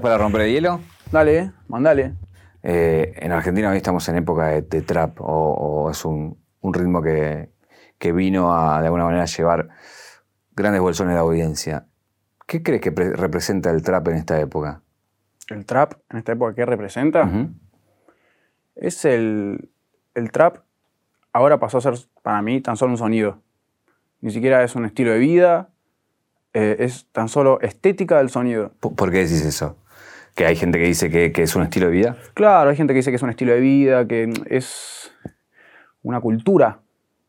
¿Estás para romper el hielo? Dale, mandale. Eh, en Argentina hoy estamos en época de, trap, o, es un, ritmo que, vino a de alguna manera a llevar grandes bolsones de audiencia. ¿Qué crees que representa el trap en esta época? ¿El trap en esta época qué representa? Es el, el trap, ahora pasó a ser para mí tan solo un sonido. Ni siquiera es un estilo de vida, eh, es tan solo estética del sonido. ¿Por qué decís eso? ¿Que hay gente que dice que, es un estilo de vida? Claro, hay gente que dice que es un estilo de vida, que es una cultura,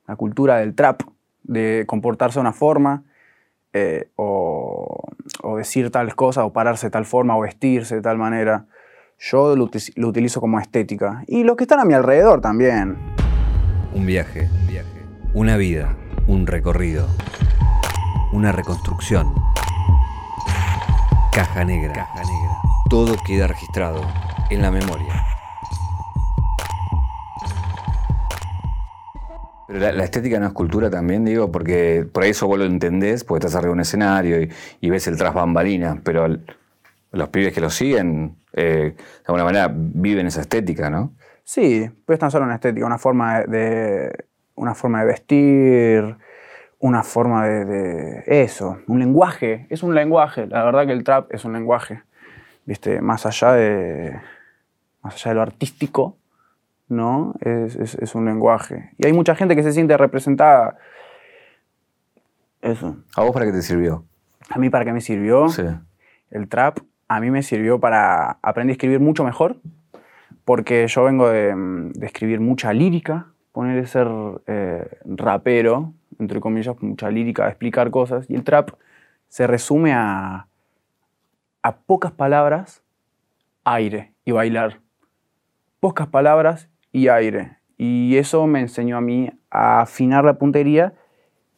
una cultura del trap, de comportarse de una forma, eh, o, decir tales cosas, o pararse de tal forma, o vestirse de tal manera. Yo lo, lo utilizo como estética. Y los que están a mi alrededor también. Un viaje, un viaje. Una vida, un recorrido una reconstrucción. Caja negra. Caja negra. Todo queda registrado en la memoria. Pero la, estética no es cultura también, digo, porque por eso vos lo entendés, porque estás arriba de un escenario y, ves el tras bambalina, pero los pibes que lo siguen, eh, de alguna manera, viven esa estética, ¿no? Sí, pues es tan solo una estética, una forma de una forma de vestir, una forma de, eso, un lenguaje, es un lenguaje, la verdad que el trap es un lenguaje, ¿viste? Más allá de, más allá de lo artístico, ¿no? Es, un lenguaje. Y hay mucha gente que se siente representada. Eso. ¿A vos para qué te sirvió? A mí para qué me sirvió. Sí. El trap a mí me sirvió para aprender a escribir mucho mejor, porque yo vengo de, escribir mucha lírica, poner de ser eh, rapero, entre comillas, mucha lírica, explicar cosas. Y el trap se resume a, a pocas palabras, aire y bailar. Pocas palabras y aire. Y eso me enseñó a mí a afinar la puntería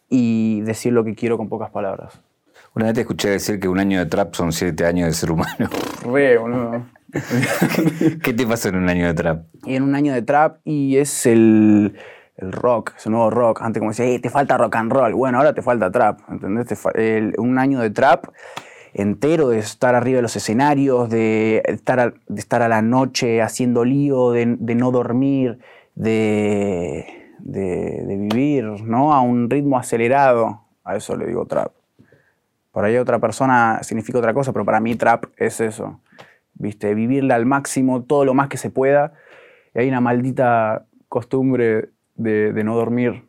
y decir lo que quiero con pocas palabras. Una vez te escuché decir que un año de trap son siete años de ser humano. Re, boludo. ¿Qué te pasó en un año de trap? Y en un año de trap y es el el rock, ese nuevo rock. Antes como decía, te falta rock and roll. Bueno, ahora te falta trap, ¿entendés? un año de trap entero, de estar arriba de los escenarios, de estar a, de estar a la noche haciendo lío, de, no dormir, de, de, vivir ¿no? a un ritmo acelerado. A eso le digo trap. Para ahí otra persona significa otra cosa, pero para mí trap es eso. ¿Viste? Vivirla al máximo, todo lo más que se pueda. Y hay una maldita costumbre de, no dormir,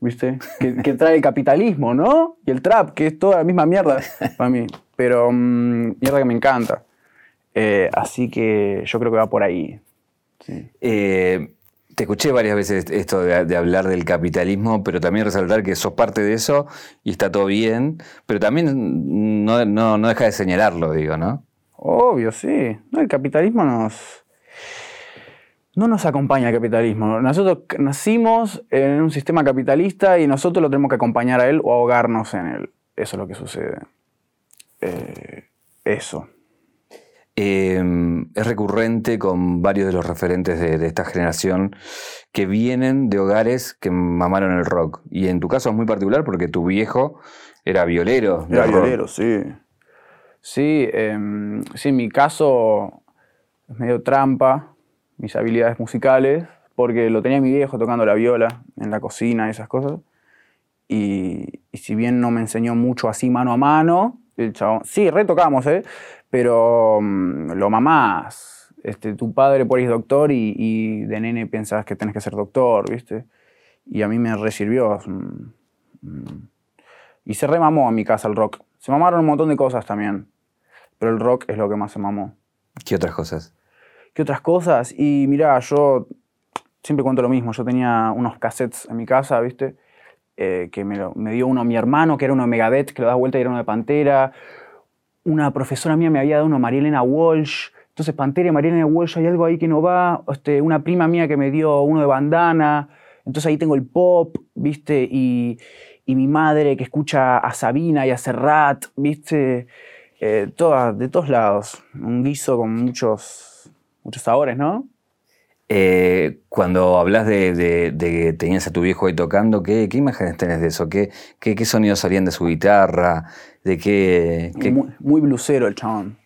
¿viste? Que, trae el capitalismo, ¿no? Y el trap, que es toda la misma mierda para mí. Pero mm, mierda que me encanta. Eh, así que yo creo que va por ahí. Eh, te escuché varias veces esto de, hablar del capitalismo, pero también resaltar que sos parte de eso y está todo bien, pero también no, no deja de señalarlo, digo, ¿no? Obvio, sí. No, el capitalismo nos, no nos acompaña el capitalismo. Nosotros nacimos en un sistema capitalista y nosotros lo tenemos que acompañar a él o ahogarnos en él. Eso es lo que sucede. Eh, eso. Em, es recurrente con varios de los referentes de, esta generación que vienen de hogares que mamaron el rock. Y en tu caso es muy particular porque tu viejo era violero. Era violero, sí. Sí, em, sí, en mi caso es medio trampa mis habilidades musicales, porque lo tenía mi viejo tocando la viola en la cocina y esas cosas. Y, si bien no me enseñó mucho así mano a mano, el chabón, sí, retocamos, ¿eh? pero mm, lo mamás. Este, tu padre por ahí es doctor y, de nene pensás que tenés que ser doctor, ¿viste? Y a mí me resirvió. Y se remamó a mi casa el rock. Se mamaron un montón de cosas también, pero el rock es lo que más se mamó. ¿Qué otras cosas? ¿Qué otras cosas? Y mira, yo siempre cuento lo mismo. Yo tenía unos cassettes en mi casa, ¿viste? Eh, que me, me, dio uno mi hermano, que era uno de Megadeth, que lo da vuelta y era uno de Pantera. Una profesora mía me había dado uno de María Elena Walsh. Entonces, Pantera y María Elena Walsh, hay algo ahí que no va. Este, una prima mía que me dio uno de Bandana. Entonces ahí tengo el pop, ¿viste? Y, mi madre que escucha a Sabina y a Serrat, ¿viste? Eh, de todos lados. Un guiso con muchos muchos sabores, ¿no? Eh, cuando hablas de, que tenías a tu viejo ahí tocando, ¿qué, imágenes tenés de eso? ¿Qué, sonidos salían de su guitarra? ¿De qué, Muy, muy, blusero el chabón.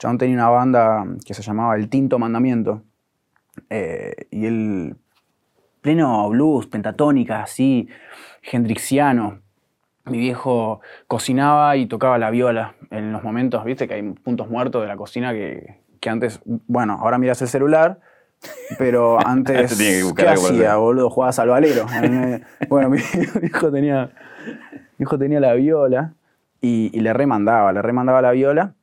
Chabón tenía una banda que se llamaba El Tinto Mandamiento. Eh, y él, pleno blues, pentatónica, así, hendrixiano. Mi viejo cocinaba y tocaba la viola en los momentos, viste, que hay puntos muertos de la cocina que, que antes, bueno, ahora miras el celular, pero antes, ¿qué hacía, boludo? Jugabas al valero. bueno, mi hijo tenía, mi hijo tenía la viola y, y le remandaba, le remandaba la viola.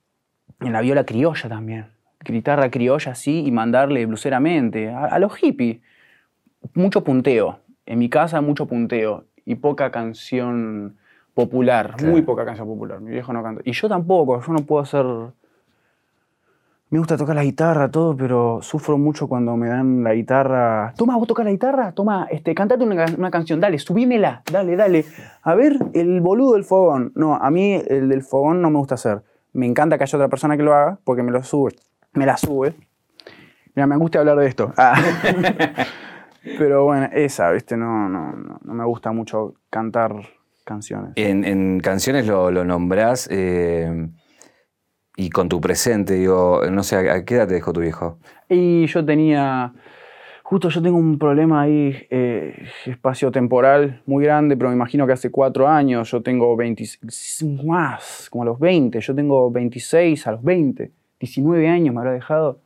Y en la viola criolla también. Guitarra criolla así y mandarle bluseramente. A, a los hippies. Mucho punteo. En mi casa mucho punteo. Y poca canción popular. Claro. Muy poca canción popular. Mi viejo no canta. Y yo tampoco. Yo no puedo hacer... Me gusta tocar la guitarra, todo, pero sufro mucho cuando me dan la guitarra. Toma, vos tocas la guitarra, toma, este, cantate una, una canción, dale, subímela, dale, dale. A ver, el boludo del fogón. No, a mí el del fogón no me gusta hacer. Me encanta que haya otra persona que lo haga, porque me lo sube, me la sube. Mira, me angustia hablar de esto. Ah. pero bueno, esa, ¿viste? No, no, no, no me gusta mucho cantar canciones. En, en canciones lo, lo nombrás eh, y con tu presente, digo, no sé, ¿a qué edad te dejó tu viejo? Y yo tenía, justo yo tengo un problema ahí eh, espacio-temporal muy grande, pero me imagino que hace cuatro años, yo tengo 20, más, como a los 20, yo tengo 26 a los 20, 19 años me habrá dejado.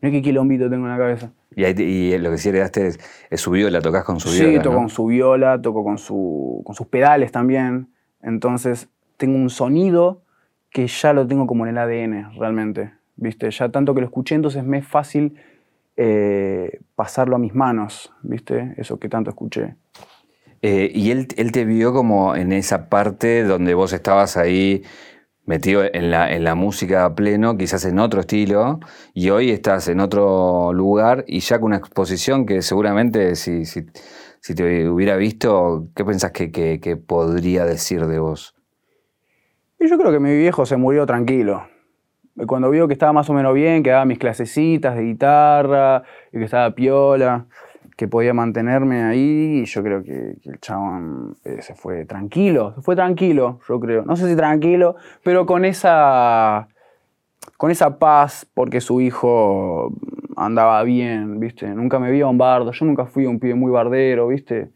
Mira qué quilombito tengo en la cabeza. Y, ahí te- y lo que sí heredaste es, es su viola, tocas con su Sí, viola. toco ¿no? con su viola, toco con, su, con sus pedales también. Entonces tengo un sonido que ya lo tengo como en el ADN realmente. ¿Viste? Ya tanto que lo escuché, entonces me es fácil eh, pasarlo a mis manos. ¿Viste? Eso que tanto escuché. Eh, y él, él te vio como en esa parte donde vos estabas ahí metido en la, en la música a pleno, quizás en otro estilo, y hoy estás en otro lugar y ya con una exposición que seguramente si, si, si te hubiera visto, ¿qué pensás que, que- que podría decir de vos? Y yo creo que mi viejo se murió tranquilo. Cuando vio que estaba más o menos bien, que daba mis clasecitas de guitarra, y que estaba piola, que podía mantenerme ahí, yo creo que, que el chabón eh, se fue tranquilo, se fue tranquilo, yo creo. No sé si tranquilo, pero con esa, con esa paz, porque su hijo andaba bien, ¿viste? Nunca me vio un bardo, yo nunca fui un pibe muy bardero, ¿viste?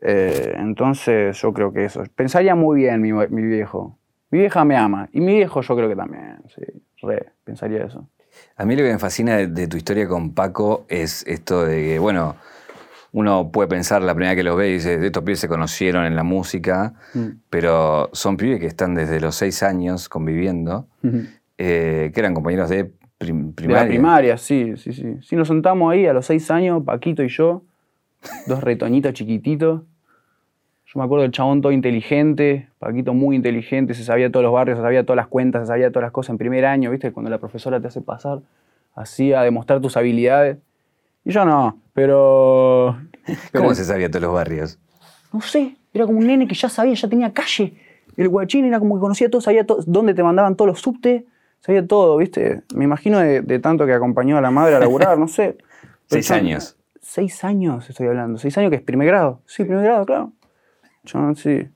Eh, entonces yo creo que eso. Pensaría muy bien mi, mi viejo. Mi vieja me ama. Y mi viejo yo creo que también, sí. Re, pensaría eso. A mí lo que me fascina de, de tu historia con Paco es esto de que, bueno, uno puede pensar la primera que los ve y dice, estos pibes se conocieron en la música, pero son pibes que están desde los seis años conviviendo, eh, que eran compañeros de prim- De primaria. la primaria, sí, sí, sí. Sí, nos sentamos ahí a los seis años, Paquito y yo, dos retoñitos chiquititos. Yo me acuerdo del chabón todo inteligente, Paquito muy inteligente, se sabía todos los barrios, se sabía todas las cuentas, se sabía todas las cosas en primer año, ¿viste? Cuando la profesora te hace pasar así a demostrar tus habilidades. Y yo no, pero... ¿Cómo se sabía todos los barrios? No sé, era como un nene que ya sabía, ya tenía calle. El guachín era como que conocía todo, sabía to- dónde te mandaban todos los subtes, sabía todo, ¿viste? Me imagino de, de tanto que acompañó a la madre a laburar, no sé. Pero Seis años. Seis años estoy hablando. Seis años que es primer grado. Sí, primer grado, claro. Sí.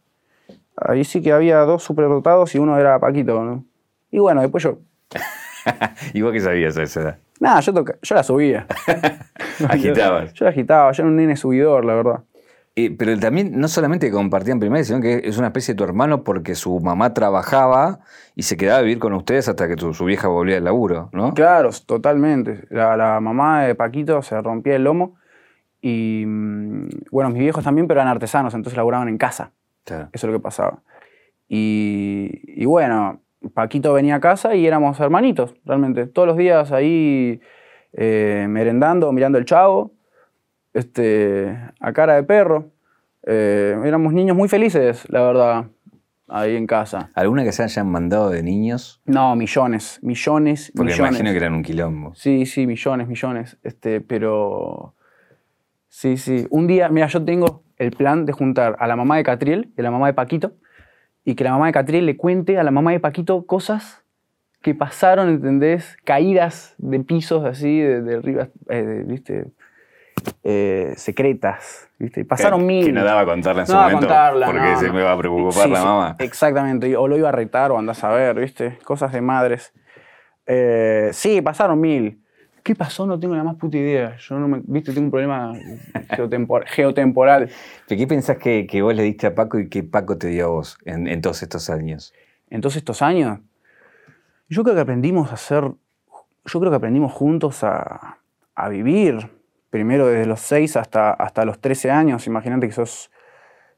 Ahí sí que había dos superdotados y uno era Paquito, ¿no? Y bueno, después yo. ¿Y vos qué sabías a esa edad? Nada, yo, toca- yo la subía. Agitabas. Yo, yo la agitaba, yo era un nene subidor, la verdad. Eh, pero también no solamente compartían primaria, sino que es una especie de tu hermano porque su mamá trabajaba y se quedaba a vivir con ustedes hasta que tu- su vieja volvía del laburo, ¿no? Claro, totalmente. La, la mamá de Paquito se rompía el lomo y, bueno, mis viejos también, pero eran artesanos, entonces laburaban en casa. Claro. Eso es lo que pasaba. Y, y bueno, Paquito venía a casa y éramos hermanitos, realmente. Todos los días ahí eh, merendando, mirando el chavo, este, a cara de perro. Eh, éramos niños muy felices, la verdad, ahí en casa. ¿Alguna que se hayan mandado de niños? No, millones, millones, Porque millones. imagino que eran un quilombo. Sí, sí, millones, millones. Este, pero. Sí, sí. Un día, mira, yo tengo el plan de juntar a la mamá de Catriel y a la mamá de Paquito y que la mamá de Catriel le cuente a la mamá de Paquito cosas que pasaron, ¿entendés? Caídas de pisos así, de, de arriba, eh, de, ¿viste? Eh, secretas, ¿viste? Pasaron que, mil. Que no daba a contarla en su No daba a momento contarla, porque no, se no. me va a preocupar Sí, la sí, mamá. Exactamente, o lo iba a retar o andás a ver, ¿viste? Cosas de madres. Eh, sí, pasaron mil. ¿Qué pasó? No tengo la más puta idea. Yo no me. Viste, tengo un problema geotempor- geotemporal. ¿Pero ¿Qué pensás que, que vos le diste a Paco y que Paco te dio a vos en, en todos estos años? en todos estos años, yo creo que aprendimos a hacer, yo creo que aprendimos juntos a, a vivir, primero desde los 6 hasta, hasta los 13 años, imagínate que sos,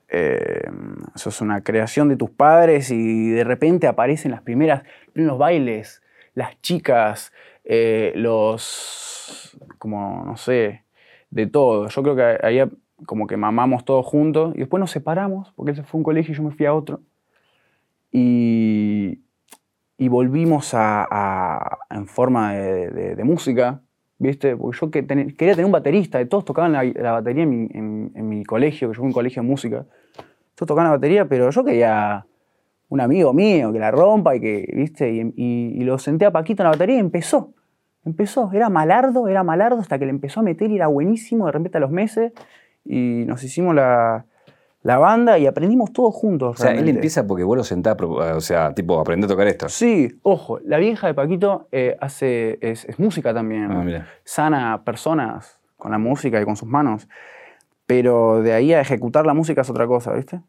eh, sos una creación de tus padres y de repente aparecen las primeras, los bailes, las chicas, eh, los, como, no sé, de todo. Yo creo que ahí como que mamamos todos juntos y después nos separamos, porque él se fue a un colegio y yo me fui a otro y, y volvimos a, en forma de, música, ¿viste? Porque yo quería tener un baterista, y todos tocaban la, batería en mi, colegio, que yo fui a un colegio de música. Todos tocaban la batería, pero yo quería un amigo mío que la rompa y que, ¿viste? Y lo senté a Paquito en la batería y empezó. Empezó, era malardo, era malardo hasta que le empezó a meter y era buenísimo de repente a los meses. Y nos hicimos la, la banda y aprendimos todos juntos. O sea, él realmente. empieza porque vos lo sentás, pro- o sea, tipo, aprender a tocar esto. Sí, ojo, la vieja de Paquito eh, hace, es, es música también. Ah. Sana personas con la música y con sus manos. Pero de ahí a ejecutar la música es otra cosa, ¿viste?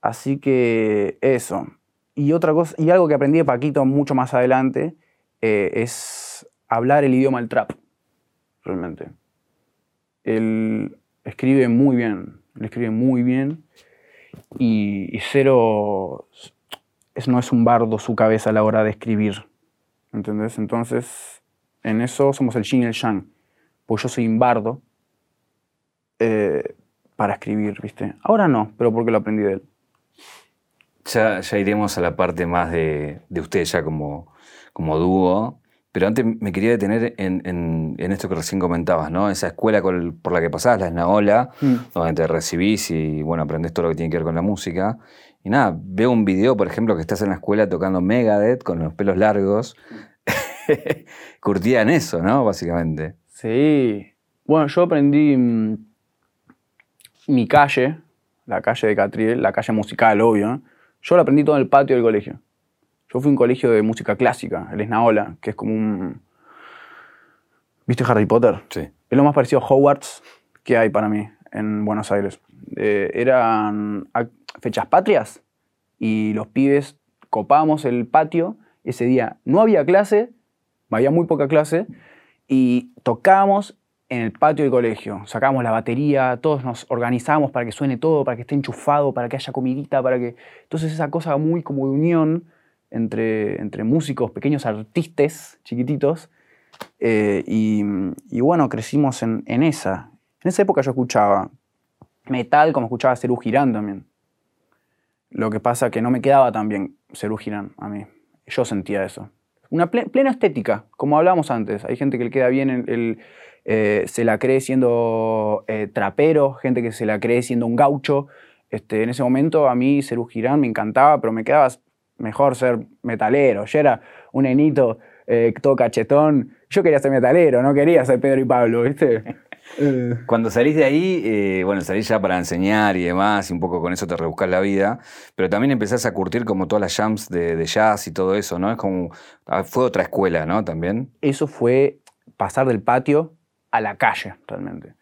Así que eso. Y otra cosa, y algo que aprendí de Paquito mucho más adelante eh, es hablar el idioma del trap, realmente. Él escribe muy bien, él escribe muy bien y, y cero es, no es un bardo su cabeza a la hora de escribir. ¿Entendés? Entonces, en eso somos el yin y el yang. Pues yo soy un bardo eh, para escribir, ¿viste? Ahora no, pero porque lo aprendí de él. Ya, ya iremos a la parte más de, de usted ya como, como dúo. Pero antes me quería detener en, en- en esto que recién comentabas, ¿no? Esa escuela con- por la que pasabas, la Esnaola, Mm. donde te recibís y, bueno, aprendés todo lo que tiene que ver con la música. Y nada, veo un video, por ejemplo, que estás en la escuela tocando Megadeth con los pelos largos. Curtían eso, ¿no? Básicamente. Sí. Bueno, yo aprendí mm, mi calle, la calle de Catriel, la calle musical, obvio. ¿no? Yo la aprendí todo en el patio del colegio. Yo fui a un colegio de música clásica, el Esnaola, que es como un... ¿Viste Harry Potter? Sí. Es lo más parecido a Hogwarts que hay para mí en Buenos Aires. Eh, eran fechas patrias y los pibes copábamos el patio. Ese día no había clase, había muy poca clase, y tocábamos en el patio del colegio. Sacábamos la batería, todos nos organizábamos para que suene todo, para que esté enchufado, para que haya comidita, para que... Entonces esa cosa muy como de unión entre, entre músicos, pequeños artistas chiquititos, eh, y, bueno, crecimos en, en esa. En esa época yo escuchaba metal como escuchaba Cerú Girán también. Lo que pasa que no me quedaba tan bien Cerú Girán a mí. Yo sentía eso. Una ple- plena estética, como hablábamos antes. Hay gente que le queda bien el, eh, se la cree siendo eh, trapero, gente que se la cree siendo un gaucho. Este, en ese momento a mí Cerú Girán me encantaba, pero me quedaba mejor ser metalero. Yo era un enito eh, todo cachetón. Yo quería ser metalero, no quería ser Pedro y Pablo, ¿viste? Eh, Cuando salís de ahí, eh, bueno, salís ya para enseñar y demás, y un poco con eso te rebuscás la vida, pero también empezás a curtir como todas las jams de, de jazz y todo eso, ¿no? Es como, ah, fue otra escuela, ¿no? También. eso fue pasar del patio a la calle, realmente.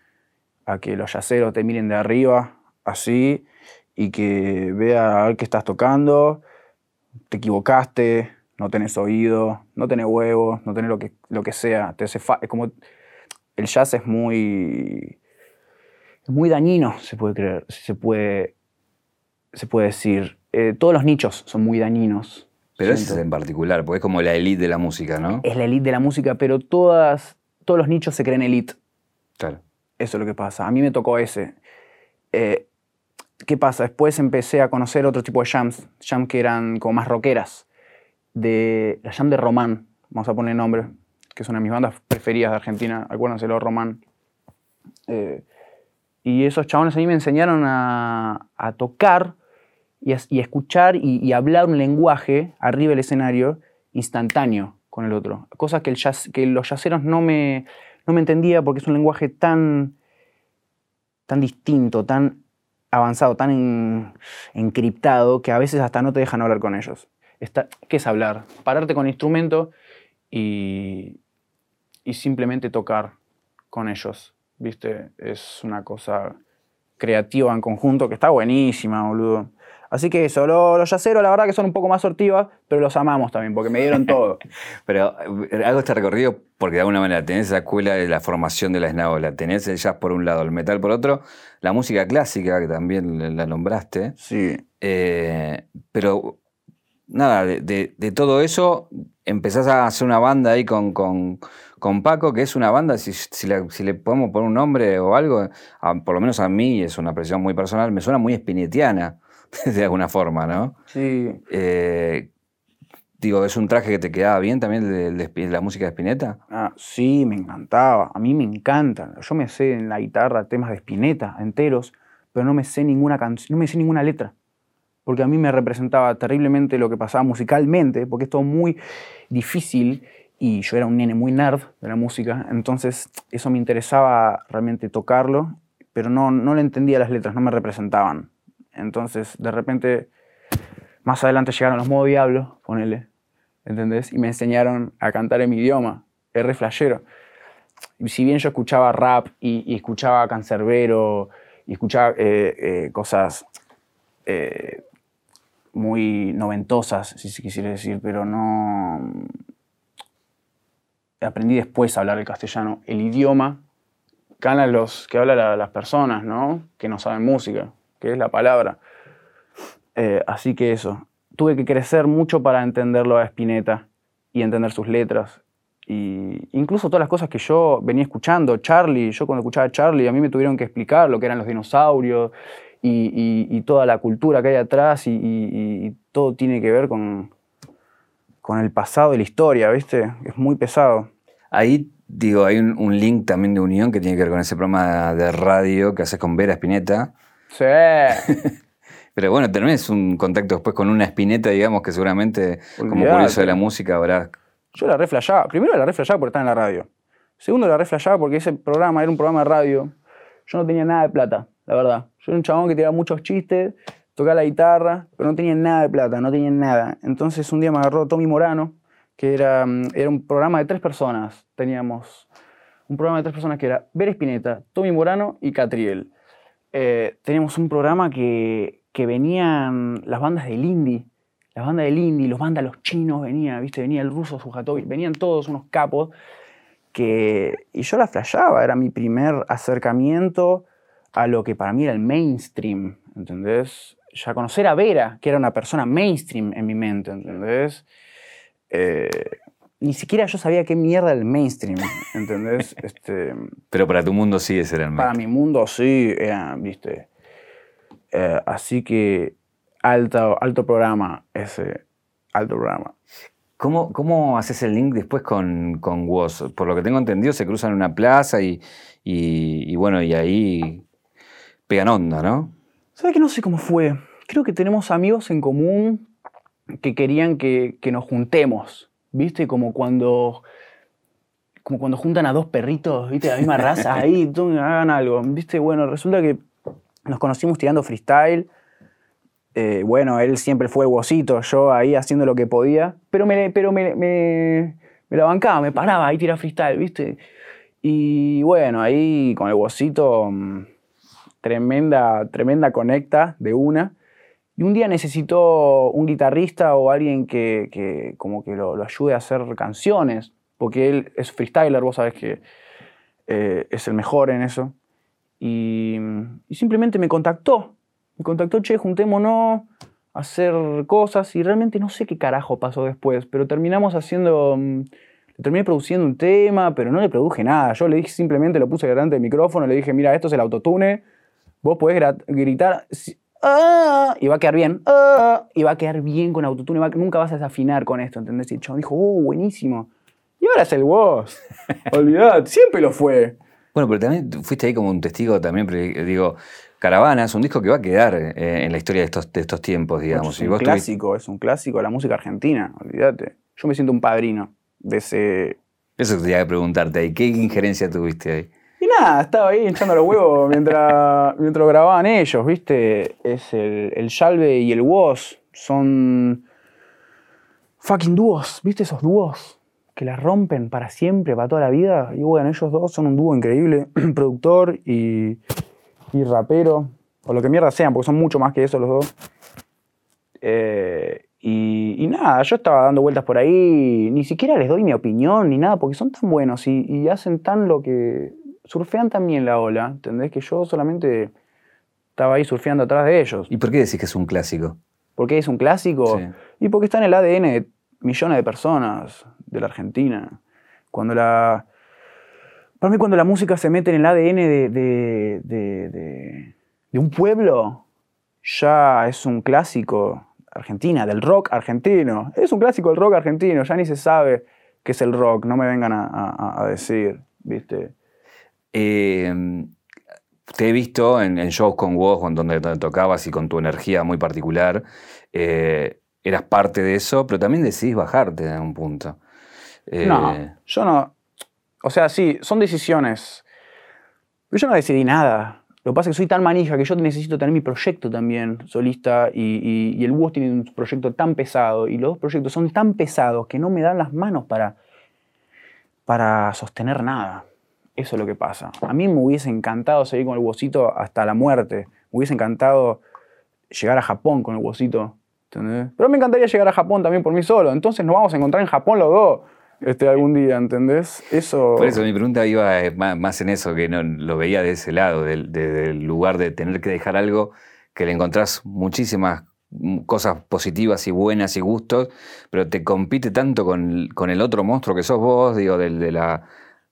A que los yaceros te miren de arriba, así, y que vea a ver qué estás tocando, te equivocaste, no tenés oído, no tenés huevos, no tenés lo que, lo que sea. Te hace fa- es como, el jazz es muy, es muy dañino, se puede creer, se puede, se puede decir. Eh, todos los nichos son muy dañinos. Pero ese es en particular, porque es como la elite de la música, ¿no? es la elite de la música, pero todas, todos los nichos se creen elite. Claro. Eso es lo que pasa. A mí me tocó ese. Eh, ¿Qué pasa? Después empecé a conocer otro tipo de jams, jams que eran como más rockeras. De, la jam de Román, vamos a poner nombre, que es una de mis bandas preferidas de Argentina, acuérdense lo Román. Eh, y esos chabones a mí me enseñaron a, tocar y a, escuchar y, hablar un lenguaje arriba del escenario instantáneo con el otro. Cosas que, el que los yaceros no me, no me entendía porque es un lenguaje tan, tan distinto, tan avanzado, tan en- encriptado que a veces hasta no te dejan hablar con ellos. ¿Qué es hablar? Pararte con instrumento y, y simplemente tocar con ellos, ¿viste? Es una cosa creativa en conjunto que está buenísima, boludo. Así que eso, los, los yaceros la verdad que son un poco más sortivas, pero los amamos también porque me dieron todo. Pero eh, hago este recorrido porque de alguna manera tenés esa escuela de la formación de la esnaola, tenés el jazz por un lado, el metal por otro, la música clásica, que también la nombraste. Sí. Eh, pero nada, de, de- de todo eso empezás a hacer una banda ahí con, con- con Paco, que es una banda, si, si la- si le podemos poner un nombre o algo, a- por lo menos a mí, es una presión muy personal, me suena muy espinetiana, de alguna forma, ¿no? Sí. Eh, digo, ¿es un traje que te quedaba bien también de, la música de Spinetta? Ah, sí, me encantaba. A mí me encanta. Yo me sé en la guitarra temas de Spinetta enteros, pero no me sé ninguna canción, no me sé ninguna letra. Porque a mí me representaba terriblemente lo que pasaba musicalmente, porque es todo muy difícil y yo era un nene muy nerd de la música, entonces eso me interesaba realmente tocarlo, pero no, no le entendía las letras, no me representaban. Entonces, de repente, más adelante llegaron los modo diablo, ponele, ¿entendés? Y me enseñaron a cantar en mi idioma, re flashero. Y si bien yo escuchaba rap y, escuchaba cancerbero y escuchaba eh, eh, cosas eh, muy noventosas, si se quisiera decir, pero no... Aprendí después a hablar el castellano. El idioma hablan los que hablan la- las personas, ¿no? Que no saben música, que es la palabra. Eh, así que eso. Tuve que crecer mucho para entenderlo a Spinetta y entender sus letras. Y incluso todas las cosas que yo venía escuchando, Charlie, yo cuando escuchaba a Charlie, a mí me tuvieron que explicar lo que eran los dinosaurios y, toda la cultura que hay atrás y todo tiene que ver con, con el pasado y la historia, ¿viste? Es muy pesado. Ahí, digo, hay un, un link también de unión que tiene que ver con ese programa de radio que haces con Vera Spinetta. Sí. Pero bueno, tenés un contacto después con una Spinetta, digamos, que seguramente, como curioso de la música, habrás... Yo la reflejaba. Primero la reflejaba por estar en la radio. Segundo la reflejaba porque ese programa era un programa de radio. Yo no tenía nada de plata, la verdad. Yo era un chabón que tiraba muchos chistes, tocaba la guitarra, pero no tenía nada de plata, no tenía nada. Entonces un día me agarró Tommy Morano, que era, mm, era un programa de tres personas. Teníamos un programa de tres personas que era Ver Spinetta, Tommy Morano y Catriel. Eh, teníamos un programa que, que venían las bandas del indie, las bandas del indie, los vándalos chinos venían, ¿viste? Venía el ruso Sujatovic, venían todos unos capos que... Y yo la flashaba, era mi primer acercamiento a lo que para mí era el mainstream, ¿entendés? Ya conocer a Vera, que era una persona mainstream en mi mente, ¿entendés? Eh, ni siquiera yo sabía qué mierda era el mainstream, ¿entendés? Este, Pero para tu mundo sí ese era el para medio. mi mundo sí, era, viste. Eh, así que alto, alto programa ese, alto programa. ¿Cómo, ¿Cómo haces el link después con, con Woz? Por lo que tengo entendido, se cruzan en una plaza y, y- y bueno, y ahí pegan onda, ¿no? ¿Sabes que no sé cómo fue? Creo que tenemos amigos en común que querían que, que nos juntemos, ¿viste? Como cuando, como cuando juntan a dos perritos, ¿viste? De la misma raza, ahí, hagan algo, ¿viste? Bueno, resulta que nos conocimos tirando freestyle. Eh, bueno, él siempre fue el huesito, yo ahí haciendo lo que podía, pero me, pero me, me, me la bancaba, me paraba ahí tirar freestyle, ¿viste? Y bueno, ahí con el huesito, mm, tremenda, tremenda conecta de una. Y un día necesitó un guitarrista o alguien que, que como que lo, ayude a hacer canciones, porque él es freestyler, vos sabés que eh, es el mejor en eso. Y, simplemente me contactó. Me contactó, che, juntémonos a hacer cosas y realmente no sé qué carajo pasó después, pero terminamos haciendo... mm, terminé produciendo un tema, pero no le produje nada. Yo le dije simplemente, lo puse delante del micrófono, le dije, mira, esto es el autotune, vos podés gritar... "Ah", y va a quedar bien. "Ah", y va a quedar bien con autotune. va- nunca vas a desafinar con esto, ¿entendés? Y el dijo, oh, buenísimo. Y ahora es el voz. Olvidate, siempre lo fue. Bueno, pero también fuiste ahí como un testigo también, pero, digo, Caravana es un disco que va a quedar eh, en la historia de estos, de estos tiempos, digamos. es Y un vos tuviste- clásico, es un clásico de la música argentina, olvídate. Yo me siento un padrino de ese... Eso te tenía que preguntarte ahí, ¿qué injerencia tuviste ahí? Y nada, estaba ahí hinchando los huevos mientras, mientras grababan ellos, ¿viste? Es el, el Yalve y el Woz. Son fucking dúos, ¿viste esos dúos? que la rompen para siempre, para toda la vida. Y bueno, ellos dos son un dúo increíble, productor y, y rapero, o lo que mierda sean, porque son mucho más que eso los dos. Eh, y, y nada, yo estaba dando vueltas por ahí, ni siquiera les doy mi opinión ni nada, porque son tan buenos y hacen tan lo que... surfean tan bien la ola, ¿entendés? Que yo solamente estaba ahí surfeando atrás de ellos. ¿Y por qué decís que es un clásico? ¿Por qué es un clásico? Sí. Y porque está en el ADN de millones de personas de la Argentina. Cuando la. Para mí, cuando la música se mete en el ADN de, de- de- de- de un pueblo, ya es un clásico Argentina, del rock argentino. Es un clásico del rock argentino, ya ni se sabe qué es el rock, no me vengan a, a- a decir, ¿viste? Eh, te he visto en, en shows con vos, donde to- tocabas y con tu energía muy particular. Eh, eras parte de eso, pero también decidís bajarte en un punto. Eh, No, yo no. O sea, sí, son decisiones. Pero yo no decidí nada. Lo que pasa es que soy tan manija que yo necesito tener mi proyecto también, solista, y, y- y el Búhos tiene un proyecto tan pesado, y los dos proyectos son tan pesados que no me dan las manos para, para sostener nada. Eso es lo que pasa. A mí me hubiese encantado seguir con el Búhosito hasta la muerte. Me hubiese encantado llegar a Japón con el. ¿entendés? Pero me encantaría llegar a Japón también por mí solo. Entonces nos vamos a encontrar en Japón los dos este, algún día, ¿entendés? Eso. Por eso mi pregunta iba eh, más en eso, que no, lo veía de ese lado, del, de- del lugar de tener que dejar algo que le encontrás muchísimas mm, cosas positivas y buenas y gustos, pero te compite tanto con, con el otro monstruo que sos vos, digo, del- de, la,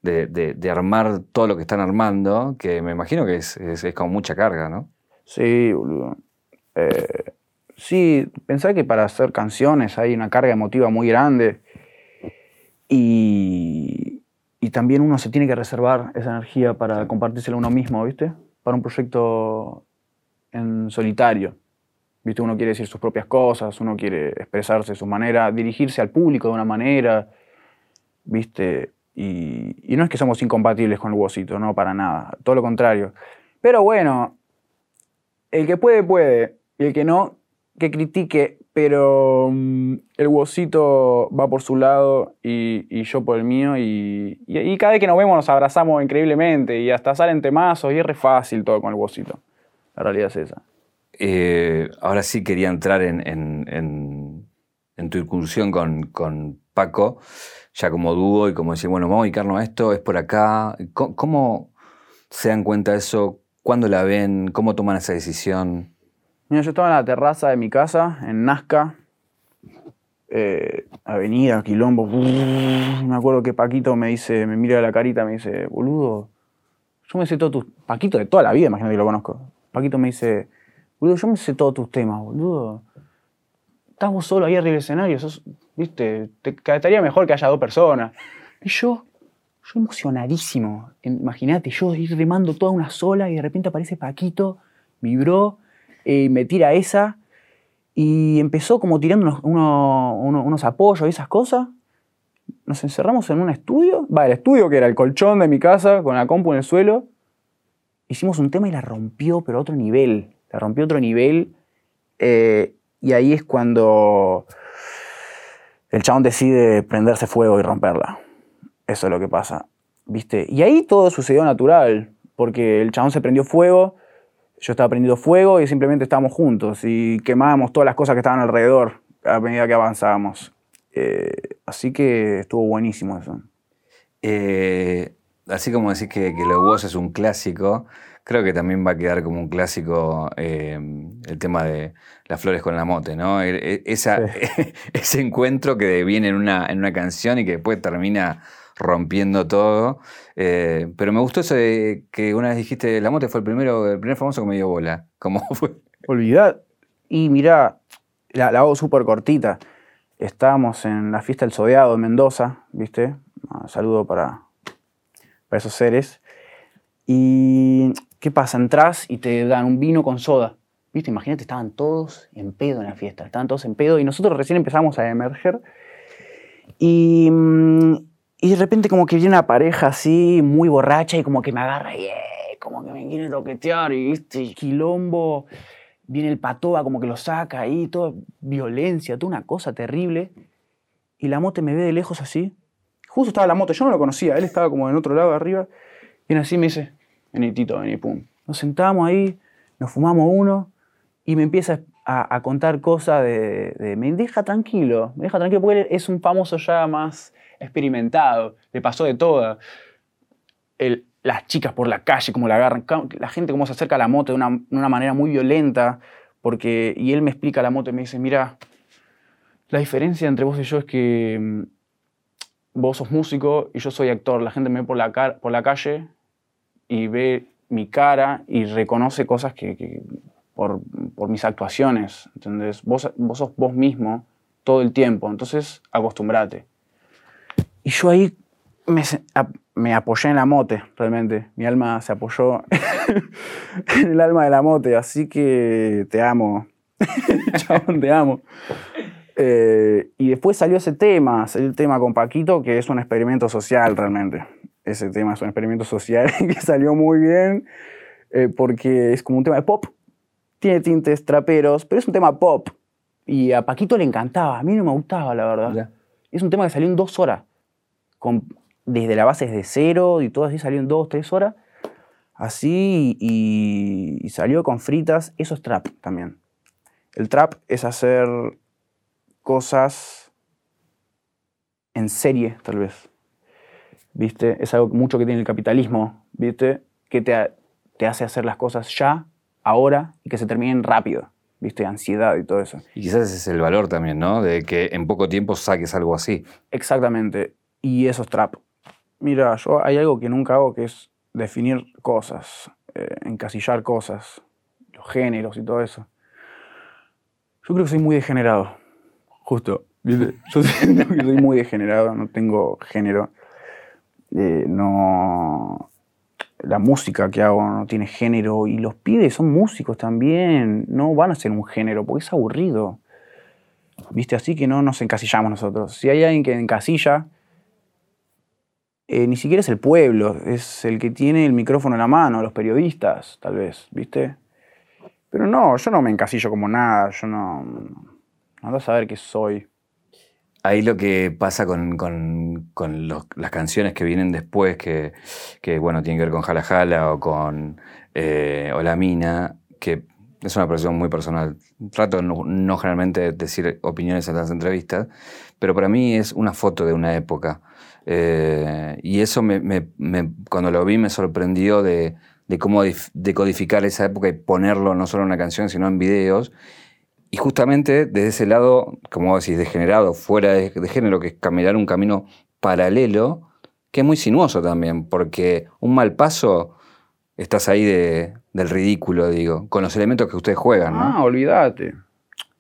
de, de- de armar todo lo que están armando, que me imagino que es, es, es como mucha carga, ¿no? Sí, boludo. Eh, sí, pensá que para hacer canciones hay una carga emotiva muy grande. Y, y también uno se tiene que reservar esa energía para compartírsela a uno mismo, ¿viste? Para un proyecto en solitario. ¿Viste? Uno quiere decir sus propias cosas, uno quiere expresarse de su manera, dirigirse al público de una manera, ¿viste? Y, no es que somos incompatibles con el Huesito, no, para nada, todo lo contrario. Pero bueno, el que puede, puede, y el que no, que critique, pero mm, el Huesito va por su lado y, yo por el mío, y, cada vez que nos vemos nos abrazamos increíblemente, y hasta salen temazos, y es re fácil todo con el Huesito. La realidad es esa. Eh, ahora sí quería entrar en, tu incursión con Paco, ya como dúo y como decir, bueno, vamos a dedicarnos a esto, es por acá. ¿Cómo, se dan cuenta de eso? ¿Cuándo la ven? ¿Cómo toman esa decisión? Mira, yo estaba en la terraza de mi casa, en Nazca, eh, avenida, quilombo. Me acuerdo que Paquito me dice, me mira la carita, me dice, boludo, yo me sé todos tus... Paquito de toda la vida, imagínate que lo conozco. Paquito me dice, boludo, yo me sé todos tus temas, boludo. Estás vos solo ahí arriba del escenario, viste, te estaría mejor que haya dos personas. Y yo, yo emocionadísimo. Imagínate, yo ir remando toda una sola y de repente aparece Paquito, vibró, eh, me tira esa y empezó como tirando unos, uno- uno- unos apoyos y esas cosas. Nos encerramos en un estudio, va, el estudio que era el colchón de mi casa con la compu en el suelo. Hicimos un tema y la rompió, pero a otro nivel. La rompió a otro nivel. eh, y ahí es cuando el chabón decide prenderse fuego y romperla. Eso es lo que pasa. ¿Viste? Y ahí todo sucedió natural, porque el chabón se prendió fuego, yo estaba prendiendo fuego y simplemente estábamos juntos y quemábamos todas las cosas que estaban alrededor a medida que avanzábamos. Eh, así que estuvo buenísimo eso. Eh, así como decís que, que Los es un clásico, creo que también va a quedar como un clásico eh, el tema de las flores con la mote, ¿no? E- e- Esa, ese encuentro que viene en una, en una canción y que después termina rompiendo todo. Eh, pero me gustó eso de que una vez dijiste, la mote fue el primero, el primer famoso que me dio bola. ¿Cómo fue? Olvidar. Y mirá, la, la hago súper cortita. Estábamos en la fiesta del Sodeado en Mendoza, ¿viste? Un saludo para, para esos seres. Y ¿qué pasa? Entrás y te dan un vino con soda. ¿Viste? Imagínate, estaban todos en pedo en la fiesta. Estaban todos en pedo y nosotros recién empezamos a emerger. Y, mm, y de repente como que viene una pareja así, muy borracha y como que me agarra y eh, como que me quiere toquetear y este quilombo. Viene el patoa como que lo saca ahí, toda violencia, toda una cosa terrible. Y la mote me ve de lejos así justo estaba la moto, yo no lo conocía, él estaba como en otro lado arriba, y así me dice, vení Tito, vení, pum. Nos sentamos ahí, nos fumamos uno, y me empieza a, contar cosas de, Me deja tranquilo, me deja tranquilo, porque él es un famoso ya más experimentado, le pasó de toda. las chicas por la calle, como la agarran, la gente cómo se acerca a la moto de una, manera muy violenta, porque, y él me explica la moto y me dice, mira, la diferencia entre vos y yo es que mm, vos sos músico y yo soy actor. La gente me ve por la calle y ve mi cara y reconoce cosas que, por, mis actuaciones, ¿entendés? Vos, vos sos vos mismo todo el tiempo, entonces acostumbrate. Y yo ahí me, me apoyé en la mote, realmente. Mi alma se apoyó en el alma de la mote, así que te amo. Chabón, te amo. Eh, y después salió ese tema, salió el tema con Paquito, que es un experimento social realmente. Ese tema es un experimento social que salió muy bien, eh, porque es como un tema de pop. Tiene tintes traperos, pero es un tema pop. Y a Paquito le encantaba, a mí no me gustaba, la verdad. Es un tema que salió en dos horas. Con, desde la base desde cero y todo así salió en dos, tres horas. Así y, y salió con fritas. Eso es trap también. El trap es hacer cosas en serie, tal vez. ¿Viste? Es algo mucho que tiene el capitalismo, ¿viste? Que te, te hace hacer las cosas ya, ahora, y que se terminen rápido. ¿Viste? Ansiedad y todo eso. Y quizás ese es el valor también, ¿no? De que en poco tiempo saques algo así. Exactamente. Y eso es trap. Mira, yo hay algo que nunca hago que es definir cosas, eh, encasillar cosas, los géneros y todo eso. Yo creo que soy muy degenerado. Justo. Yo siento que soy muy degenerado, no tengo género. Eh, no. La música que hago no tiene género y los pibes son músicos también, no van a ser un género porque es aburrido. ¿Viste? Así que no nos encasillamos nosotros. Si hay alguien que encasilla, eh, ni siquiera es el pueblo, es el que tiene el micrófono en la mano, los periodistas, tal vez, ¿viste? Pero no, yo no me encasillo como nada, yo no Anda a saber qué soy. Ahí lo que pasa con, las canciones que vienen después, que, bueno, tienen que ver con Jala Jala o con eh, Hola Mina, que es una percepción muy personal. Trato no, no, generalmente decir opiniones en las entrevistas, pero para mí es una foto de una época. Eh, y eso cuando lo vi me sorprendió de, de cómo decodificar esa época y ponerlo no solo en una canción, sino en videos. Y justamente desde ese lado, como decís, degenerado, fuera de, género, que es caminar un camino paralelo, que es muy sinuoso también, porque un mal paso estás ahí de, del ridículo, digo, con los elementos que ustedes juegan, ¿no? Ah, olvídate.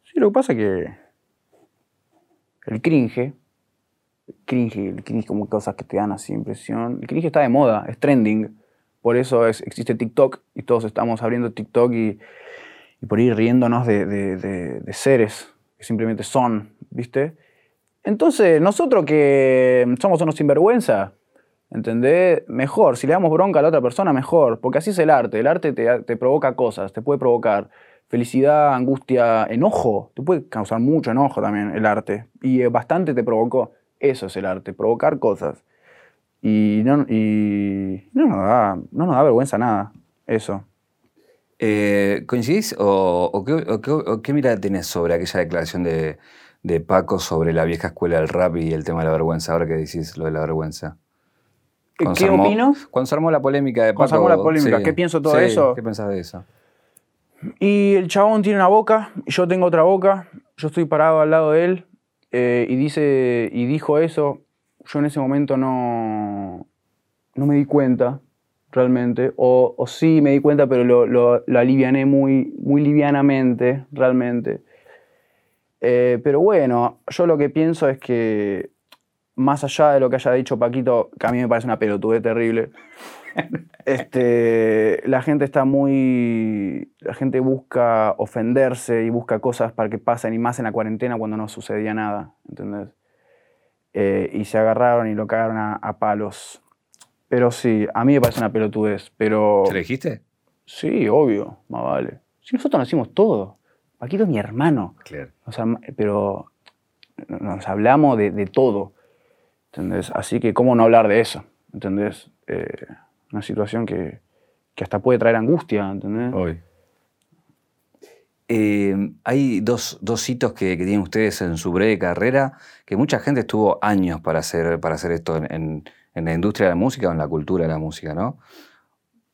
Sí, lo que pasa es que el cringe, el cringe, el cringe como cosas que te dan así impresión, el cringe está de moda, es trending, por eso es, existe TikTok y todos estamos abriendo TikTok y por ir riéndonos de, seres que simplemente son, ¿viste? Entonces, nosotros que somos unos sinvergüenza, ¿entendés? Mejor, si le damos bronca a la otra persona, mejor, porque así es el arte. El arte te, te provoca cosas, te puede provocar felicidad, angustia, enojo. Te puede causar mucho enojo también el arte. Y bastante te provocó. Eso es el arte, provocar cosas. Y no, y no, nos, da, no nos da vergüenza nada, eso. Eh, ¿Coincidís o, qué, mirada tenés sobre aquella declaración de, Paco sobre la vieja escuela del rap y el tema de la vergüenza? Ahora que decís lo de la vergüenza. ¿Qué opino? Cuando se armó la polémica de Paco. Cuando se armó la polémica, ¿qué pienso todo eso? ¿Qué pensás de eso? Y el chabón tiene una boca, yo tengo otra boca, yo estoy parado al lado de él eh, y, dice, y dijo eso. Yo en ese momento no, no me di cuenta realmente, o, o, sí me di cuenta, pero lo, lo, lo aliviané muy, muy livianamente, realmente. Eh, pero bueno, yo lo que pienso es que, más allá de lo que haya dicho Paquito, que a mí me parece una pelotudez terrible, este, la gente está muy. La gente busca ofenderse y busca cosas para que pasen, y más en la cuarentena cuando no sucedía nada, ¿entendés? Eh, y se agarraron y lo cagaron a, a palos. Pero sí, a mí me parece una pelotudez, pero... ¿Se le dijiste? Sí, obvio, más vale. Si nosotros nacimos todo. Paquito es mi hermano. Claro. O sea, pero nos hablamos de, todo. ¿Entendés? Así que, ¿cómo no hablar de eso? ¿Entendés? Eh, una situación que, que hasta puede traer angustia, ¿entendés? Hoy. Eh, hay dos, dos hitos que, que tienen ustedes en su breve carrera, que mucha gente estuvo años para hacer, para hacer esto en, en- en la industria de la música o en la cultura de la música, ¿no?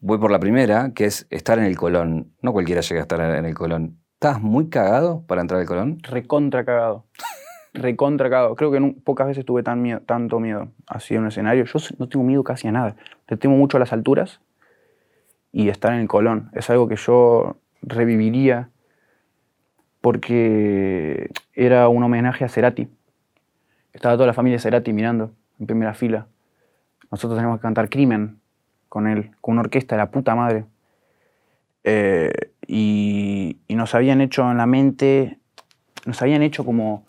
Voy por la primera, que es estar en el Colón. No cualquiera llega a estar en el Colón. ¿Estás muy cagado para entrar al Colón? Recontra cagado. Recontra cagado. Creo que pocas veces tuve tan miedo, tanto miedo así en un escenario. Yo no tengo miedo casi a nada. Le temo mucho a las alturas y estar en el Colón. Es algo que yo reviviría porque era un homenaje a Cerati. Estaba toda la familia Cerati mirando en primera fila. Nosotros teníamos que cantar Crimen con él, con una orquesta de la puta madre. Eh, y, y nos habían hecho en la mente, nos habían hecho como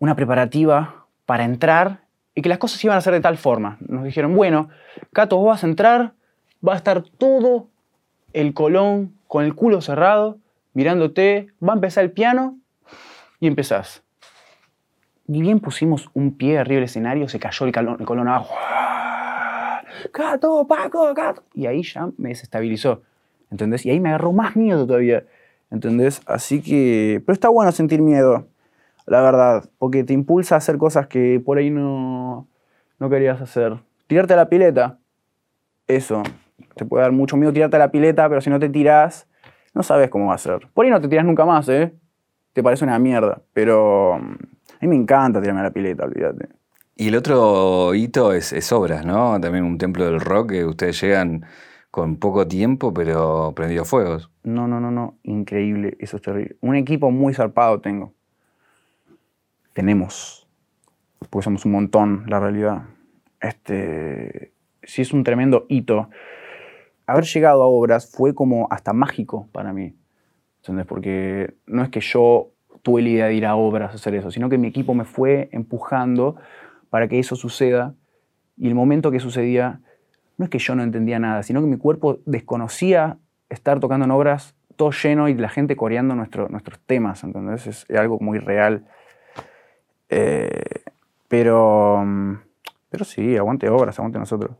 una preparativa para entrar y que las cosas iban a ser de tal forma. Nos dijeron, bueno, Cato, vos vas a entrar, va a estar todo el colón con el culo cerrado, mirándote, va a empezar el piano y empezás. Ni bien pusimos un pie arriba del escenario, se cayó el, calón- el colón abajo. Cato, Paco, Cato. Y ahí ya me desestabilizó. ¿Entendés? Y ahí me agarró más miedo todavía. ¿Entendés? Así que. Pero está bueno sentir miedo, la verdad. Porque te impulsa a hacer cosas que por ahí no, no querías hacer. Tirarte a la pileta. Eso. Te puede dar mucho miedo tirarte a la pileta, pero si no te tirás, no sabes cómo va a ser. Por ahí no te tirás nunca más, ¿eh? Te parece una mierda. Pero. mm, A mí me encanta tirarme a la pileta, olvídate. Y el otro hito es, Obras, ¿no? También un templo del rock que ustedes llegan con poco tiempo, pero prendido fuegos. No, no, no, no. Increíble. Eso es terrible. Un equipo muy zarpado tengo. Tenemos. Porque somos un montón, la realidad. Este. Sí, es un tremendo hito. Haber llegado a obras fue como hasta mágico para mí. ¿Entendés? Porque no es que yo tuve la idea de ir a obras a hacer eso, sino que mi equipo me fue empujando para que eso suceda. Y el momento que sucedía, no es que yo no entendía nada, sino que mi cuerpo desconocía estar tocando en obras todo lleno y la gente coreando nuestro- nuestros temas, ¿entendés? Es, es algo muy real. Eh, pero, mm, pero sí, aguante obras, aguante nosotros.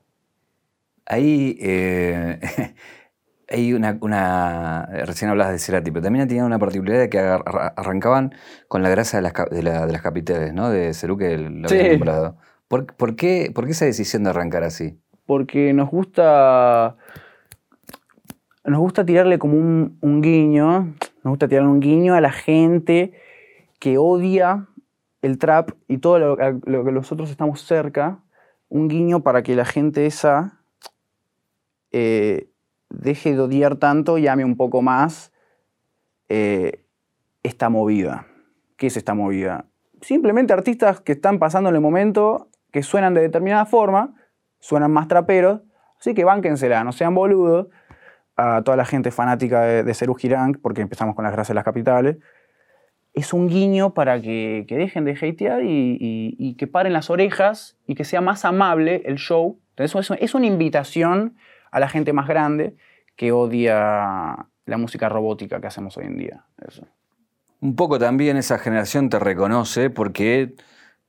Ahí eh, hay una, una- Recién hablabas de Cerati, pero también tenían una particularidad de que agar- arrancaban con la grasa de las, de la- de las capitales, ¿no? De Cerú, que lo había Sí. nombrado. ¿Por, por qué, ¿Por qué esa decisión de arrancar así? porque nos gusta nos gusta tirarle como un, un guiño, nos gusta tirarle un guiño a la gente que odia el trap y todo lo que nosotros estamos cerca, un guiño para que la gente esa eh, deje de odiar tanto y ame un poco más eh, esta movida. ¿Qué es esta movida? Simplemente artistas que están pasando en el momento, que suenan de determinada forma, suenan más traperos, así que bánquensela, no sean boludos. A toda la gente fanática de, de Serú porque empezamos con las gracias de las capitales, es un guiño para que, que dejen de hatear y, que paren las orejas y que sea más amable el show. Entonces, es, es una invitación a la gente más grande que odia la música robótica que hacemos hoy en día. Eso. Un poco también esa generación te reconoce porque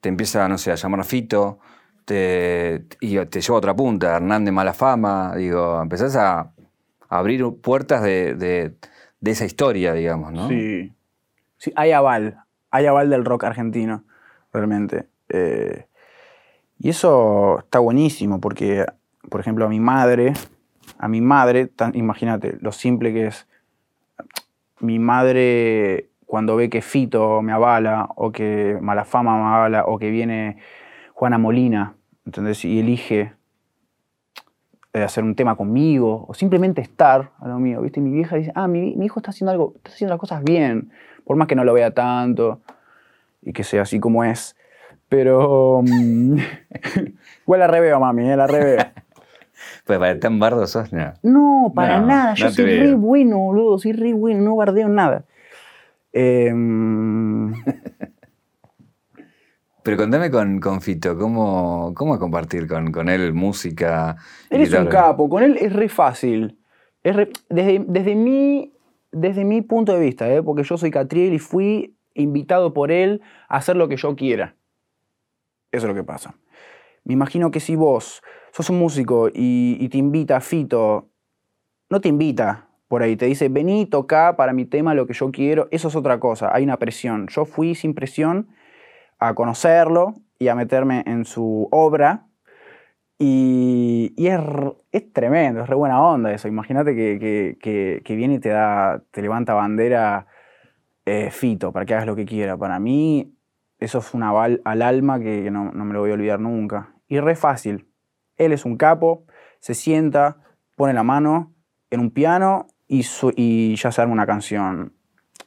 te empieza, no sé, a llamar Fito te, y te lleva a otra punta, Hernán de mala fama, digo, empezás a abrir puertas de, de- de esa historia, digamos, ¿no? Sí. Sí, hay aval. Hay aval del rock argentino, realmente. Eh, y eso está buenísimo porque, por ejemplo, a mi madre, a mi madre, tan- imagínate lo simple que es. Mi madre, cuando ve que Fito me avala, o que Malafama me avala, o que viene Juana Molina, ¿entendés? Y elige eh, hacer un tema conmigo, o simplemente estar a lo mío, ¿viste? Y mi vieja dice, ah, mi, hijo está haciendo algo, está haciendo las cosas bien, por más que no lo vea tanto, y que sea así como es. Pero... mm, igual la reveo, mami, eh, la reveo. Pues para tan bardo sos, no. No, para No, nada, yo no soy re bueno, boludo, soy re bueno, no bardeo nada. Em, Pero contame con, con Fito, ¿cómo, cómo compartir con, con él música? Él es un capo, con él es re fácil. Es re- desde, desde, mi, desde mi punto de vista, ¿eh? porque yo soy Catriel y fui invitado por él a hacer lo que yo quiera. Eso es lo que pasa. Me imagino que si vos sos un músico y, te invita Fito, no te invita por ahí, te dice, vení, toca para mi tema lo que yo quiero, eso es otra cosa, hay una presión. Yo fui sin presión a conocerlo y a meterme en su obra. Y, es, es tremendo, es re buena onda eso. Imagínate que, que- que- viene y te da, te levanta bandera eh, Fito para que hagas lo que quiera. Para mí, eso es un aval al alma que no, no me lo voy a olvidar nunca. Y re fácil. Él es un capo, se sienta, pone la mano en un piano y, ya se arma una canción.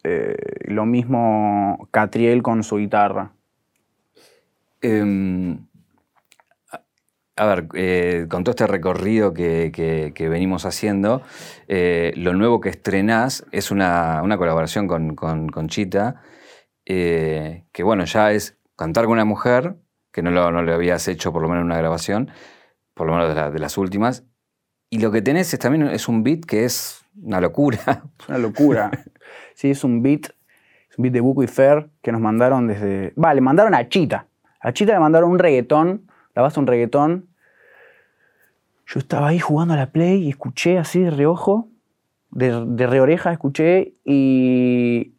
Eh, lo mismo Catriel con su guitarra. Em, a- ver, eh, con todo este recorrido que, que- venimos haciendo, eh, lo nuevo que estrenás es una, una colaboración con, con, Chita, que bueno, ya es cantar con una mujer, que no lo, no lo habías hecho por lo menos en una grabación, por lo menos de, la- de las últimas, y lo que tenés es también es un beat que es una locura. Una locura. sí, es un beat, es un beat de Buco y Fer que nos mandaron desde... Va, le mandaron a Chita. A Chita le mandaron un reggaetón, la base un reggaetón. Yo estaba ahí jugando a la Play y escuché así de reojo, de, de reoreja escuché y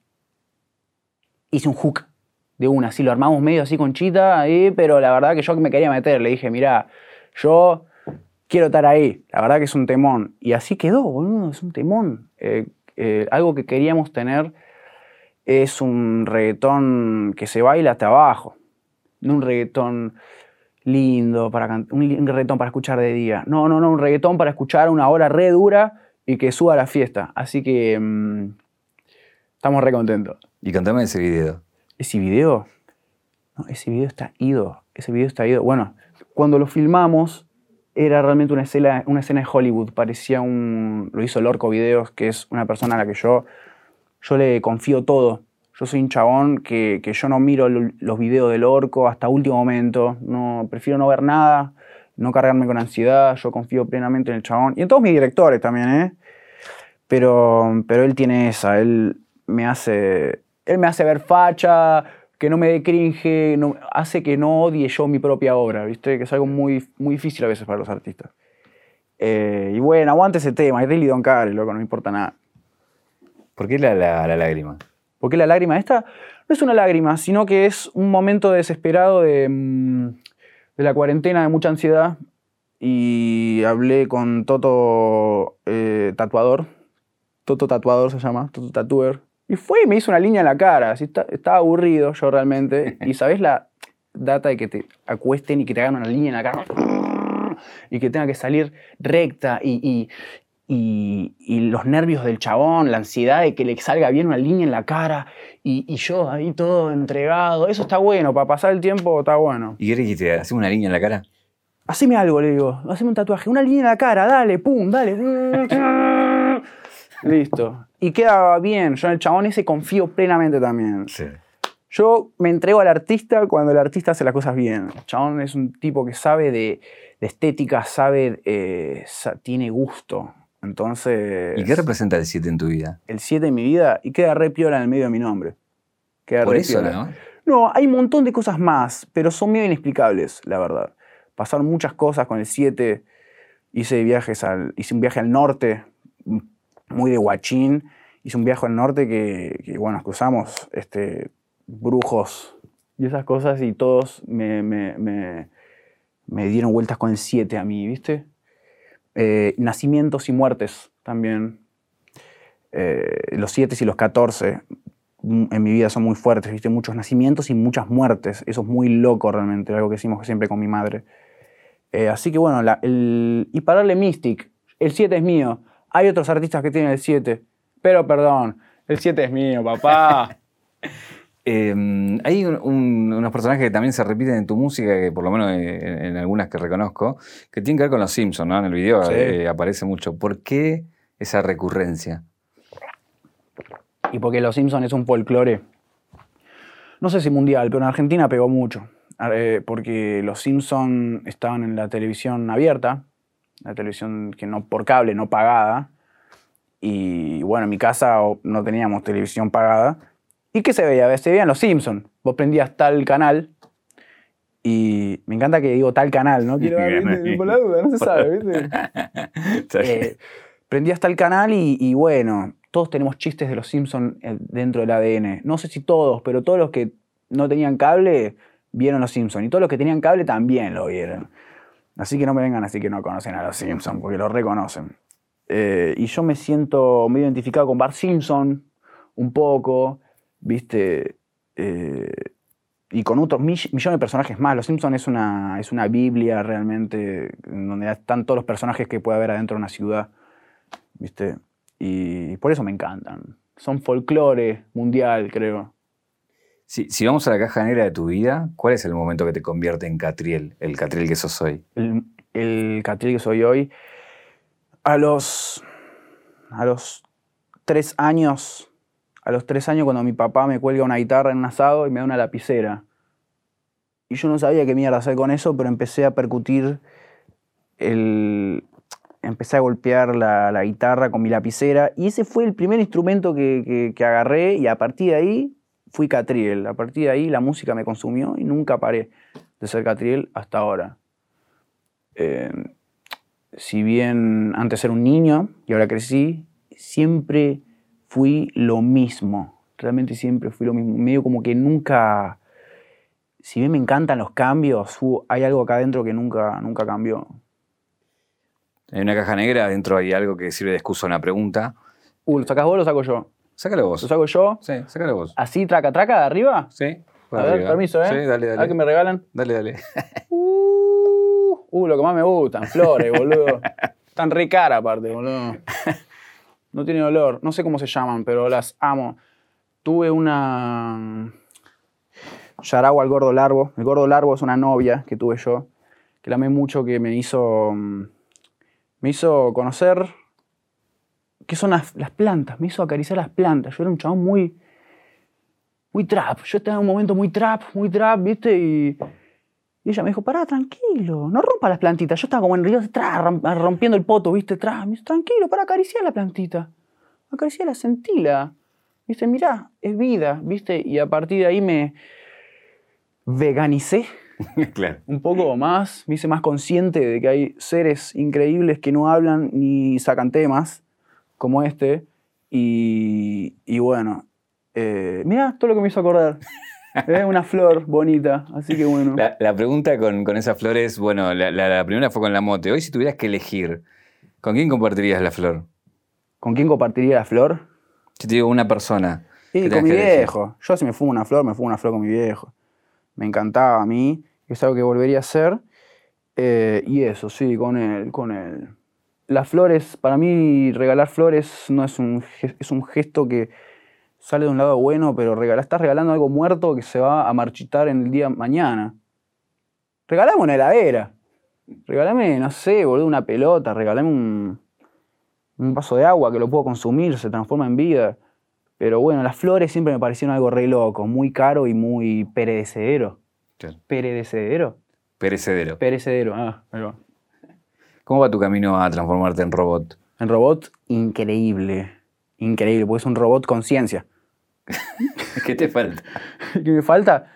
hice un hook de una, así lo armamos medio así con Chita, ahí, pero la verdad que yo me quería meter, le dije, mira, yo quiero estar ahí. La verdad que es un temón. Y así quedó, boludo, es un temón. Eh, eh, algo que queríamos tener es un reggaetón que se baila hasta abajo. No un reggaetón lindo, para un reggaetón para escuchar de día. No, no, no, un reggaetón para escuchar una hora re dura y que suba a la fiesta. Así que mm, estamos re contentos. Y contame ese video. Ese video, no, ese video está ido. Ese video está ido. Bueno, cuando lo filmamos era realmente una escena, una escena de Hollywood. Parecía un. Lo hizo Lorco Videos, que es una persona a la que yo, yo le confío todo. Yo soy un chabón que, que yo no miro lo- los videos del Orco hasta último momento. No, prefiero no ver nada, no cargarme con ansiedad. Yo confío plenamente en el chabón. Y en todos mis directores también, ¿eh? Pero, pero él tiene esa, él me hace, él me hace ver facha, que no me dé cringe, no- hace que no odie yo mi propia obra, ¿viste? Que es algo muy, muy difícil a veces para los artistas. Eh, y bueno, aguante ese tema, es Daily Don Care, loco, no me importa nada. ¿Por qué la, la- la lágrima? Porque la lágrima esta no es una lágrima, sino que es un momento desesperado de, mm, de la cuarentena, de mucha ansiedad. Y hablé con Toto eh, Tatuador. Toto Tatuador se llama, Toto Tatuer. Y fue y me hizo una línea en la cara. Así está- estaba aburrido yo realmente. Y sabes la data de que te acuesten y que te hagan una línea en la cara. Y que tenga que salir recta y, y- y, y los nervios del chabón, la ansiedad de que le salga bien una línea en la cara y, y yo ahí todo entregado. Eso está bueno, para pasar el tiempo está bueno. ¿Y qué le dijiste? ¿Hacemos una línea en la cara? Haceme algo, le digo. Haceme un tatuaje. Una línea en la cara, dale, pum, dale. Listo. Y queda bien. Yo en el chabón ese confío plenamente también. Sí. Yo me entrego al artista cuando el artista hace las cosas bien. El chabón es un tipo que sabe de, de estética, sabe, eh, sa- tiene gusto. Entonces. ¿Y qué representa el 7 en tu vida? el 7 en mi vida y queda re piola en el medio de mi nombre. Queda Por re eso, piola. ¿no? No, hay un montón de cosas más, pero son medio inexplicables, la verdad. Pasaron muchas cosas con el 7. Hice viajes al, hice un viaje al norte, muy de guachín. Hice un viaje al norte que, que, bueno, cruzamos este, brujos y esas cosas y todos me, me- me- me dieron vueltas con el 7 a mí, ¿viste? Eh, nacimientos y muertes también. Eh, los 7 y los 14 mm, en mi vida son muy fuertes, ¿viste? Muchos nacimientos y muchas muertes. Eso es muy loco realmente, algo que hicimos siempre con mi madre. Eh, así que bueno, la- el, y para darle Mystic, el 7 es mío. Hay otros artistas que tienen el 7, pero perdón, el 7 es mío, papá. Eh, hay un- un- unos personajes que también se repiten en tu música, que por lo menos eh, en, en algunas que reconozco, que tienen que ver con los Simpsons, ¿no? En el video Sí. eh, aparece mucho. ¿Por qué esa recurrencia? y porque Los Simpsons es un folclore, no sé si mundial, pero en Argentina pegó mucho. Eh, porque Los Simpsons estaban en la televisión abierta, la televisión que no por cable, no pagada. Y bueno, en mi casa no teníamos televisión pagada. ¿Y qué se veía? Se veían Los Simpsons. Vos prendías tal canal Y me encanta que digo tal canal, ¿no? Quiero ver, ¿viste? por la duda, no se sabe, ¿viste? Eh, prendí hasta el canal y, y bueno, todos tenemos chistes de los Simpsons dentro del ADN. No sé si todos, pero todos los que no tenían cable vieron los Simpsons. Y todos los que tenían cable también lo vieron. Así que no me vengan así que no conocen a los Simpsons, porque los reconocen. Eh, y yo me siento muy identificado con Bart Simpson, un poco, ¿viste? Eh, y con otros mill- millones de personajes más. Los Simpsons es una, es una biblia realmente, en donde están todos los personajes que puede haber adentro de una ciudad, ¿viste? Y por eso me encantan. Son folclore mundial, creo. Si, vamos a la caja negra de tu vida, ¿cuál es el momento que te convierte en Catriel, el Catriel que sos hoy? el, el Catriel que soy hoy. A los, a los tres años, a los tres años cuando mi papá me cuelga una guitarra en un asado y me da una lapicera. Y yo no sabía qué mierda hacer con eso, pero empecé a percutir el... Empecé a golpear la, guitarra con mi lapicera y ese fue el primer instrumento que- que agarré y a partir de ahí fui Catriel. A partir de ahí la música me consumió y nunca paré de ser Catriel hasta ahora. Eh, si bien antes era un niño y ahora crecí, siempre fui lo mismo. Realmente siempre fui lo mismo. Medio como que nunca. Si bien me encantan los cambios, hay algo acá adentro que nunca, nunca cambió. En una caja negra, adentro hay algo que sirve de excusa a una pregunta. Uh, ¿lo sacás vos o lo saco yo? Sácalo ¿Lo vos. saco yo? Sí, sácalo vos. ¿Así, traca, traca, de arriba? Sí. A ver, permiso, ¿eh? Sí, dale, A ver dale. que me regalan. Dale, dale. Uh, uh, lo que más me gustan, flores, boludo. Están re cara aparte, boludo. No tiene olor. No sé cómo se llaman, pero las amo. Tuve una. Yaragua al gordo largo. El gordo largo es una novia que tuve yo, que la amé mucho, que me hizo. mm, Me hizo conocer. ¿Qué son las, las plantas? Me hizo acariciar las plantas. Yo era un chabón muy. Muy trap. Yo estaba en un momento muy trap, muy trap, ¿viste? Y. Y ella me dijo, pará, tranquilo, no rompa las plantitas. Yo estaba como en río detrás, rompiendo el poto, ¿viste? Tras. Me dice, tranquilo, para acariciar la plantita. Acariciarla, sentila. ¿Viste? Mirá, es vida, ¿viste? Y a partir de ahí me veganicé claro. un poco más, me hice más consciente de que hay seres increíbles que no hablan ni sacan temas, como este. Y, y bueno, eh, mirá todo lo que me hizo acordar. ¿Eh? Una flor bonita, así que bueno. La, la pregunta con, con esas flores, bueno, la, la- la primera fue con la mote. Hoy si tuvieras que elegir, ¿con quién compartirías la flor? ¿Con quién compartiría la flor? Si te digo una persona. Y con mi elegir. viejo. Yo si me fumo una flor, me fumo una flor con mi viejo. Me encantaba a mí, es algo que volvería a hacer. Eh, y eso, sí, con él, con él. Las flores, para mí regalar flores no es un, es un gesto que sale de un lado bueno, pero regala, estás regalando algo muerto que se va a marchitar en el día mañana. Regalame una heladera. Regálame, no sé, boludo, una pelota. Regálame un, un vaso de agua que lo puedo consumir, se transforma en vida. Pero bueno, las flores siempre me parecieron algo re loco, muy caro y muy perecedero. ¿Perecedero? Perecedero. Perecedero, ah, va. ¿Cómo va tu camino a transformarte en robot? En robot, increíble. Increíble, porque es un robot con ciencia. ¿Qué te falta? ¿Qué me falta?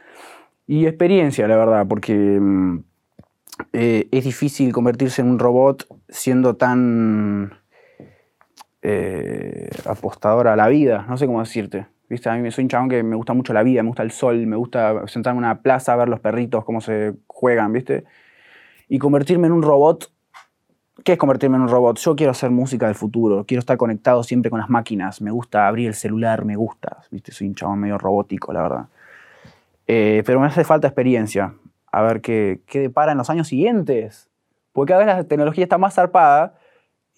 Y experiencia, la verdad, porque mm, eh, es difícil convertirse en un robot siendo tan eh, apostador a la vida. No sé cómo decirte. ¿Viste? A mí me- soy un chabón que me gusta mucho la vida, me gusta el sol, me gusta sentarme en una plaza ver los perritos, cómo se juegan, ¿viste? Y convertirme en un robot. ¿Qué es convertirme en un robot? Yo quiero hacer música del futuro, quiero estar conectado siempre con las máquinas, me gusta abrir el celular, me gusta, ¿viste? Soy un chabón medio robótico, la verdad. Eh, pero me hace falta experiencia, a ver qué, qué depara en los años siguientes. Porque cada vez la tecnología está más zarpada,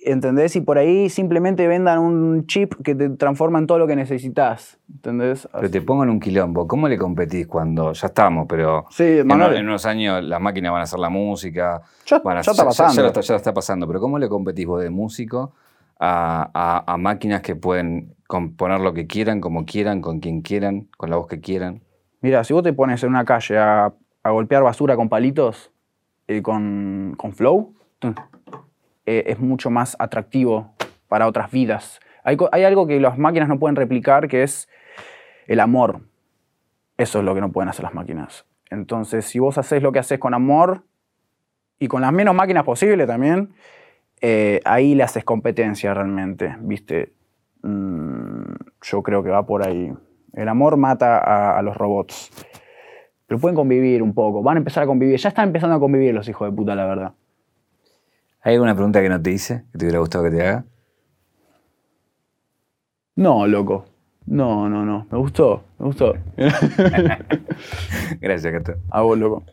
¿entendés? Y por ahí simplemente vendan un chip que te transforma en todo lo que necesitas, ¿entendés? Pero te pongo en un quilombo. ¿Cómo le competís cuando ya estamos, pero Sí, en, en unos años las máquinas van a hacer la música? Ya- van a- ya está pasando. Ya, lo está, ya lo está pasando. Pero ¿cómo le competís vos de músico a, a- a máquinas que pueden componer lo que quieran, como quieran, con quien quieran, con la voz que quieran? Mira, si vos te pones en una calle a, a golpear basura con palitos, eh, con, con flow, eh, es mucho más atractivo para otras vidas. Hay, algo que las máquinas no pueden replicar, que es el amor. Eso es lo que no pueden hacer las máquinas. Entonces, si vos haces lo que haces con amor y con las menos máquinas posible también, eh, ahí le haces competencia realmente, ¿viste? Mm, yo creo que va por ahí. El amor mata a, a los robots. Pero pueden convivir un poco, van a empezar a convivir. Ya están empezando a convivir los hijos de puta, la verdad. ¿Hay alguna pregunta que no te hice, que te hubiera gustado que te haga? No, loco. No, no, no. Me gustó, me gustó. Gracias, Cato. A vos, loco.